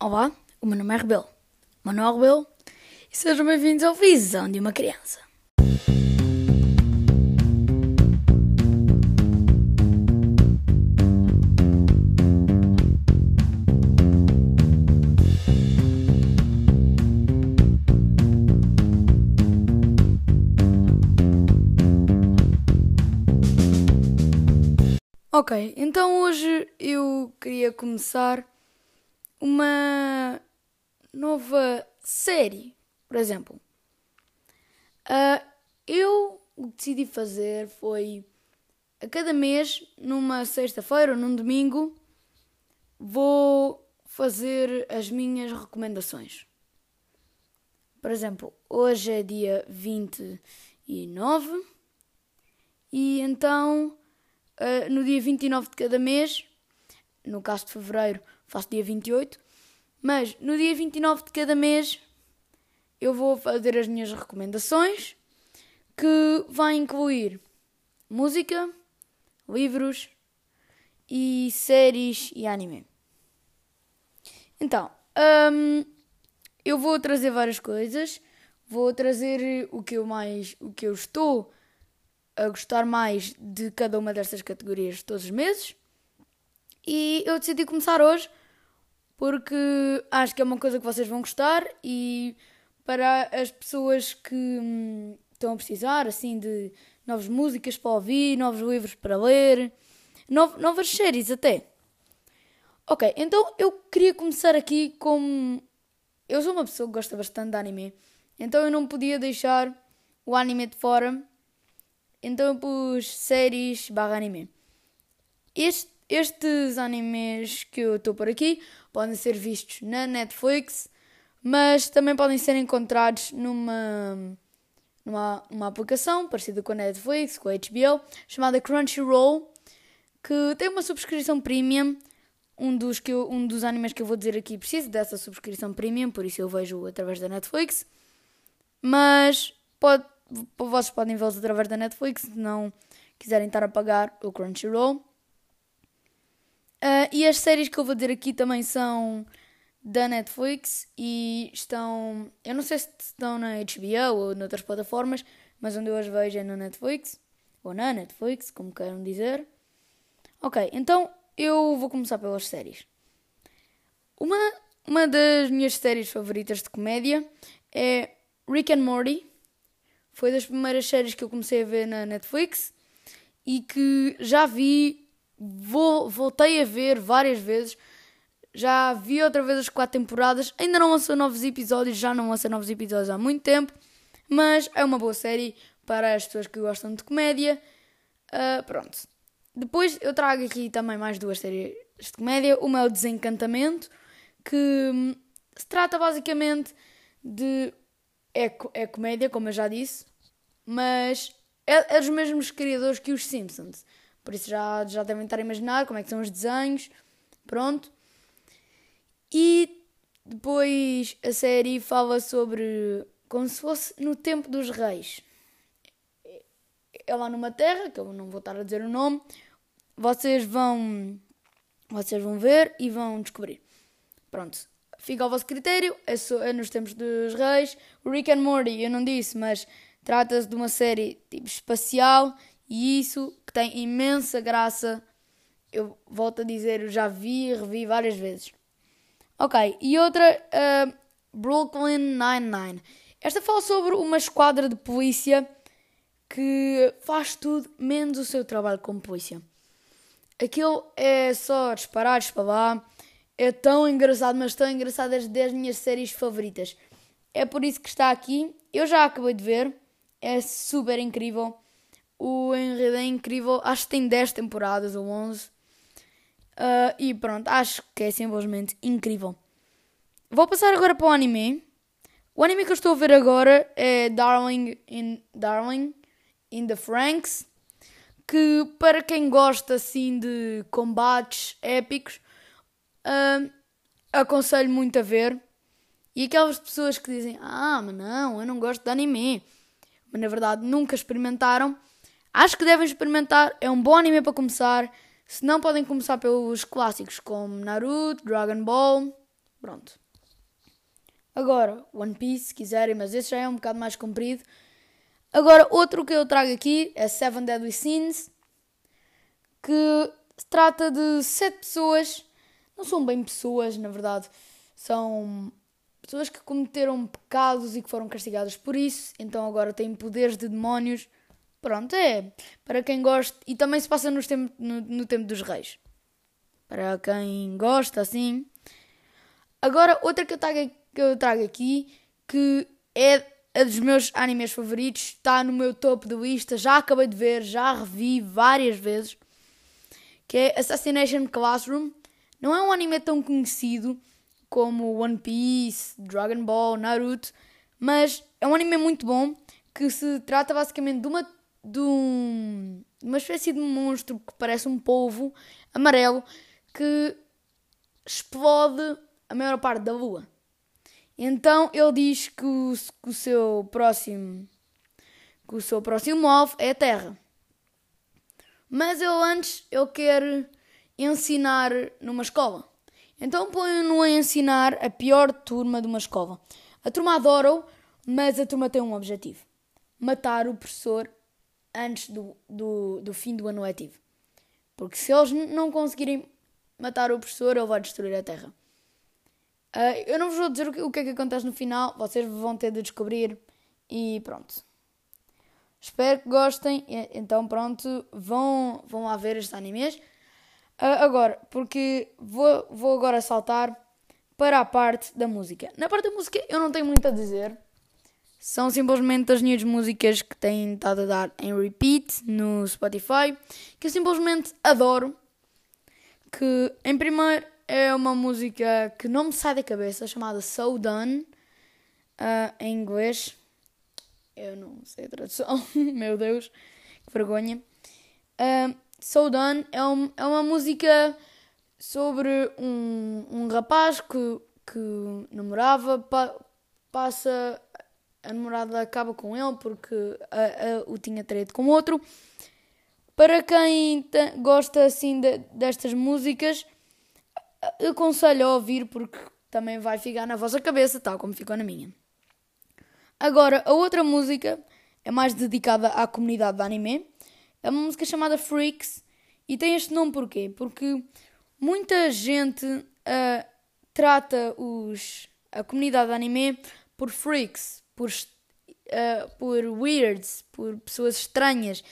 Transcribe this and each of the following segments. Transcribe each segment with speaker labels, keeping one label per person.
Speaker 1: Olá, o meu nome é Rebelo, Manuel Rebelo, e sejam bem-vindos ao Visão de uma Criança. Ok, então hoje eu queria começar uma nova série, por exemplo. Uh, eu o que decidi fazer foi a cada mês, numa sexta-feira ou num domingo, vou fazer as minhas recomendações. Por exemplo, hoje é dia 29 e então uh, no dia 29 de cada mês, no caso de fevereiro, faço dia 28, mas no dia 29 de cada mês eu vou fazer as minhas recomendações, que vai incluir música, livros e séries e anime. Então, hum, eu vou trazer várias coisas. Vou trazer o que eu mais, o que eu estou a gostar mais de cada uma destas categorias todos os meses. E eu decidi começar hoje porque acho que é uma coisa que vocês vão gostar e para as pessoas que hum, estão a precisar assim de novas músicas para ouvir, novos livros para ler, no, novas séries até. Ok, então eu queria começar aqui com. Eu sou uma pessoa que gosta bastante de anime, então eu não podia deixar o anime de fora então eu pus séries barra anime. Este, estes animes que eu estou por aqui podem ser vistos na Netflix, mas também podem ser encontrados numa, numa uma aplicação parecida com a Netflix, com a HBO, chamada Crunchyroll, que tem uma subscrição premium. Um dos, que eu, um dos animes que eu vou dizer aqui precisa dessa subscrição premium, por isso eu vejo através da Netflix. Mas pode, vocês podem vê-los através da Netflix, se não quiserem estar a pagar o Crunchyroll. Uh, e as séries que eu vou dizer aqui também são da Netflix e estão. Eu não sei se estão na HBO ou noutras plataformas, mas onde eu as vejo é na Netflix, ou na Netflix, como queiram dizer. Ok, então eu vou começar pelas séries. Uma, uma das minhas séries favoritas de comédia é Rick and Morty. Foi das primeiras séries que eu comecei a ver na Netflix e que já vi, vou, voltei a ver várias vezes. Já vi outra vez as quatro temporadas. Ainda não lançou novos episódios, já não lançou novos episódios há muito tempo. Mas é uma boa série para as pessoas que gostam de comédia. Uh, pronto. Depois eu trago aqui também mais duas séries de comédia. Uma é o Desencantamento, que hum, se trata basicamente de. É, é comédia, como eu já disse, mas é, é dos mesmos criadores que os Simpsons. Por isso já, já devem estar a imaginar como é que são os desenhos. Pronto. E depois a série fala sobre como se fosse no tempo dos reis. É lá numa terra, que eu não vou estar a dizer o nome. Vocês vão vocês vão ver e vão descobrir. Pronto. Fica ao vosso critério, é, só, é nos tempos dos reis. Rick and Morty, eu não disse, mas Trata-se de uma série tipo espacial e isso que tem imensa graça. Eu volto a dizer, eu já vi e revi várias vezes. Ok, e outra, uh, Brooklyn Nine-Nine. Esta fala sobre uma esquadra de polícia que faz tudo menos o seu trabalho como polícia. Aquilo é só disparar, lá. É tão engraçado, mas tão engraçado, é das minhas séries favoritas. É por isso que está aqui. Eu já acabei de ver é super incrível. O enredo é incrível. Acho que tem 10 temporadas ou 11. Uh, ah, e pronto, acho que é simplesmente incrível. Vou passar agora para o anime. O anime que eu estou a ver agora é Darling in, Darling in the Franks. Que para quem gosta assim de combates épicos, uh, aconselho muito a ver. E aquelas pessoas que dizem: Ah, mas não, eu não gosto de anime mas na verdade nunca experimentaram, acho que devem experimentar. É um bom anime para começar. Se não, podem começar pelos clássicos como Naruto, Dragon Ball. Pronto. Agora, One Piece, se quiserem, mas esse já é um bocado mais comprido. Agora, outro que eu trago aqui é Seven Deadly Sins, que trata de sete pessoas, não são bem pessoas, na verdade, são pessoas que cometeram pecados e que foram castigadas por isso, então agora têm poderes de demónios. Pronto, é para quem gosta, e também se passa tempo, no, no tempo dos reis. Para quem gosta, assim. Agora, outra que eu trago que eu trago aqui, que é a dos meus animes favoritos, está no meu topo de lista, já acabei de ver, já revi várias vezes, que é Assassination Classroom. Não é um anime tão conhecido como One Piece, Dragon Ball, Naruto, mas é um anime muito bom que se trata basicamente de uma de, um, uma espécie de monstro que parece um polvo amarelo que explode a maior parte da lua. Então ele diz que o, que o seu próximo que o seu próximo alvo é a Terra. Mas ele antes ele quer ensinar numa escola. Então põe-no a ensinar a pior turma de uma escola. A turma adora-o, mas a turma tem um objetivo: matar o professor antes do, do, do fim do ano letivo. Porque se eles não conseguirem matar o professor, ele vai destruir a Terra. Uh, eu não vos vou dizer o que, o que é que acontece no final, vocês vão ter de descobrir e pronto. Espero que gostem, então pronto, vão, vão lá ver estes animes. Uh, agora, porque vou, vou agora saltar para a parte da música. Na parte da música eu não tenho muito a dizer. São simplesmente as minhas músicas que têm estado a dar em repeat no Spotify, que eu simplesmente adoro. Que em primeiro é uma música que não me sai da cabeça, chamada So Done, uh, em inglês. Eu não sei a tradução, meu Deus, que vergonha. Uh, so Done é, um, é uma música sobre um, um rapaz que, que namorava, pa, passa. A namorada acaba com ele porque a, a, o tinha traído com outro. Para quem gosta assim de, destas músicas, aconselho a ouvir porque também vai ficar na vossa cabeça, tal como ficou na minha. Agora, a outra música é mais dedicada à comunidade de anime. É uma música chamada Freaks e tem este nome porquê? Porque muita gente uh, trata os, a comunidade de anime por freaks, por, uh, por weirds, por pessoas estranhas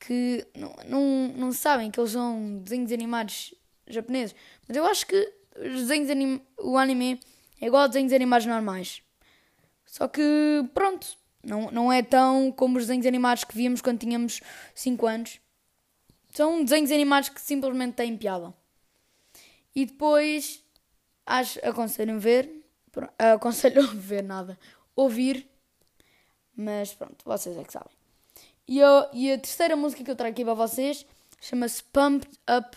Speaker 1: que não, não, não sabem que eles são desenhos animados japoneses. Mas eu acho que os desenhos anim... o anime é igual a desenhos animados normais. Só que, pronto, não, não é tão como os desenhos animados que víamos quando tínhamos 5 anos. São desenhos animados que simplesmente têm piada. E depois, acho, aconselho a ver. Aconselho a ver nada. Ouvir. Mas pronto, vocês é que sabem. E, eu, e a terceira música que eu trago aqui para vocês chama-se Pumped Up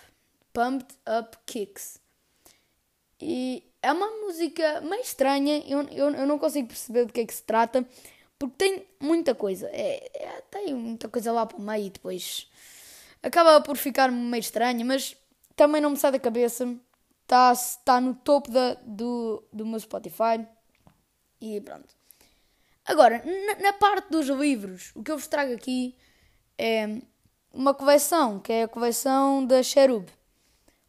Speaker 1: Pumped Up Kicks. E é uma música meio estranha, eu, eu, eu não consigo perceber do que é que se trata, porque tem muita coisa. É, é, tem muita coisa lá para o meio e depois acaba por ficar meio estranha, mas também não me sai da cabeça. Está tá no topo da, do, do meu Spotify. E pronto. Agora, na, na, parte dos livros, o que eu vos trago aqui é uma coleção, que é a coleção da Cherub.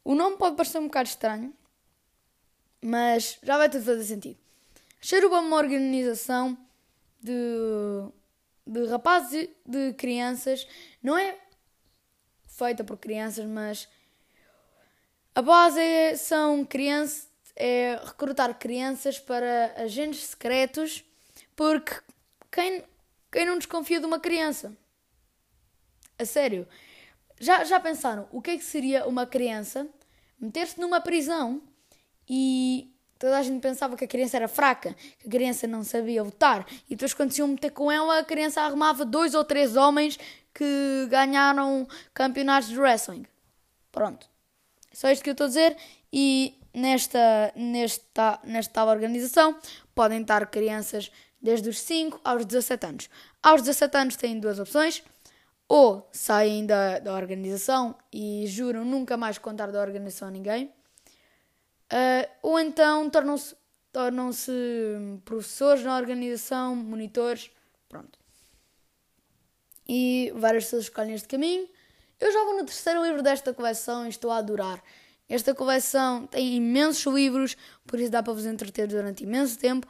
Speaker 1: O nome pode parecer um bocado estranho, mas já vai tudo fazer sentido. Cheruba é uma organização de, de rapazes e de crianças. Não é feita por crianças, mas a base é, são crianças, é recrutar crianças para agentes secretos, porque quem, quem não desconfia de uma criança? A sério. Já, já pensaram o que é que seria uma criança meter-se numa prisão e toda a gente pensava que a criança era fraca, que a criança não sabia lutar, e depois quando se iam meter com ela, a criança arrumava dois ou três homens que ganharam campeonatos de wrestling. Pronto. É só isto que eu estou a dizer. E nesta, nesta, nesta organização podem estar crianças desde os 5 aos 17 anos. Aos 17 anos têm duas opções ou saem da, da organização e juram nunca mais contar da organização a ninguém, Uh, ou então tornam-se tornam-se professores na organização, monitores, pronto. E várias pessoas escolhem este caminho. Eu já vou no terceiro livro desta coleção e estou a adorar. Esta coleção tem imensos livros, por isso dá para vos entreter durante imenso tempo.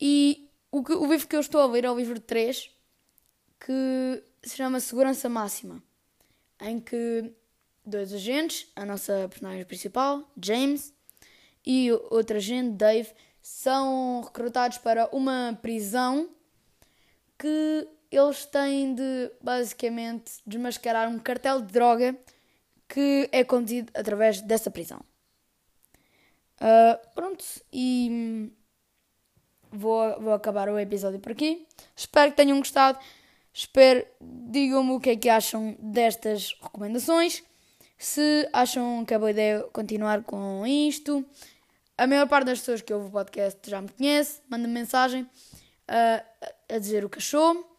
Speaker 1: E o, que, o livro que eu estou a ler é o livro 3, que se chama Segurança Máxima, em que dois agentes, a nossa personagem principal, James, e outro agente, Dave, são recrutados para uma prisão que eles têm de basicamente desmascarar um cartel de droga que é conduzido através dessa prisão. Uh, pronto, e vou, vou acabar o episódio por aqui. Espero que tenham gostado. Espero, digam-me o que é que acham destas recomendações. Se acham que é boa ideia continuar com isto. A maior parte das pessoas que ouvem o podcast já me conhece, manda -me mensagem uh, a dizer o que achou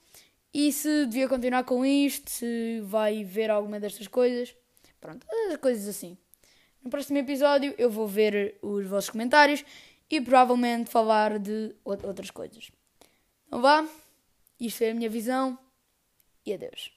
Speaker 1: e se devia continuar com isto, se vai ver alguma destas coisas. Pronto, as coisas assim. No próximo episódio eu vou ver os vossos comentários e provavelmente falar de outras coisas. Então vá, isto é a minha visão e adeus.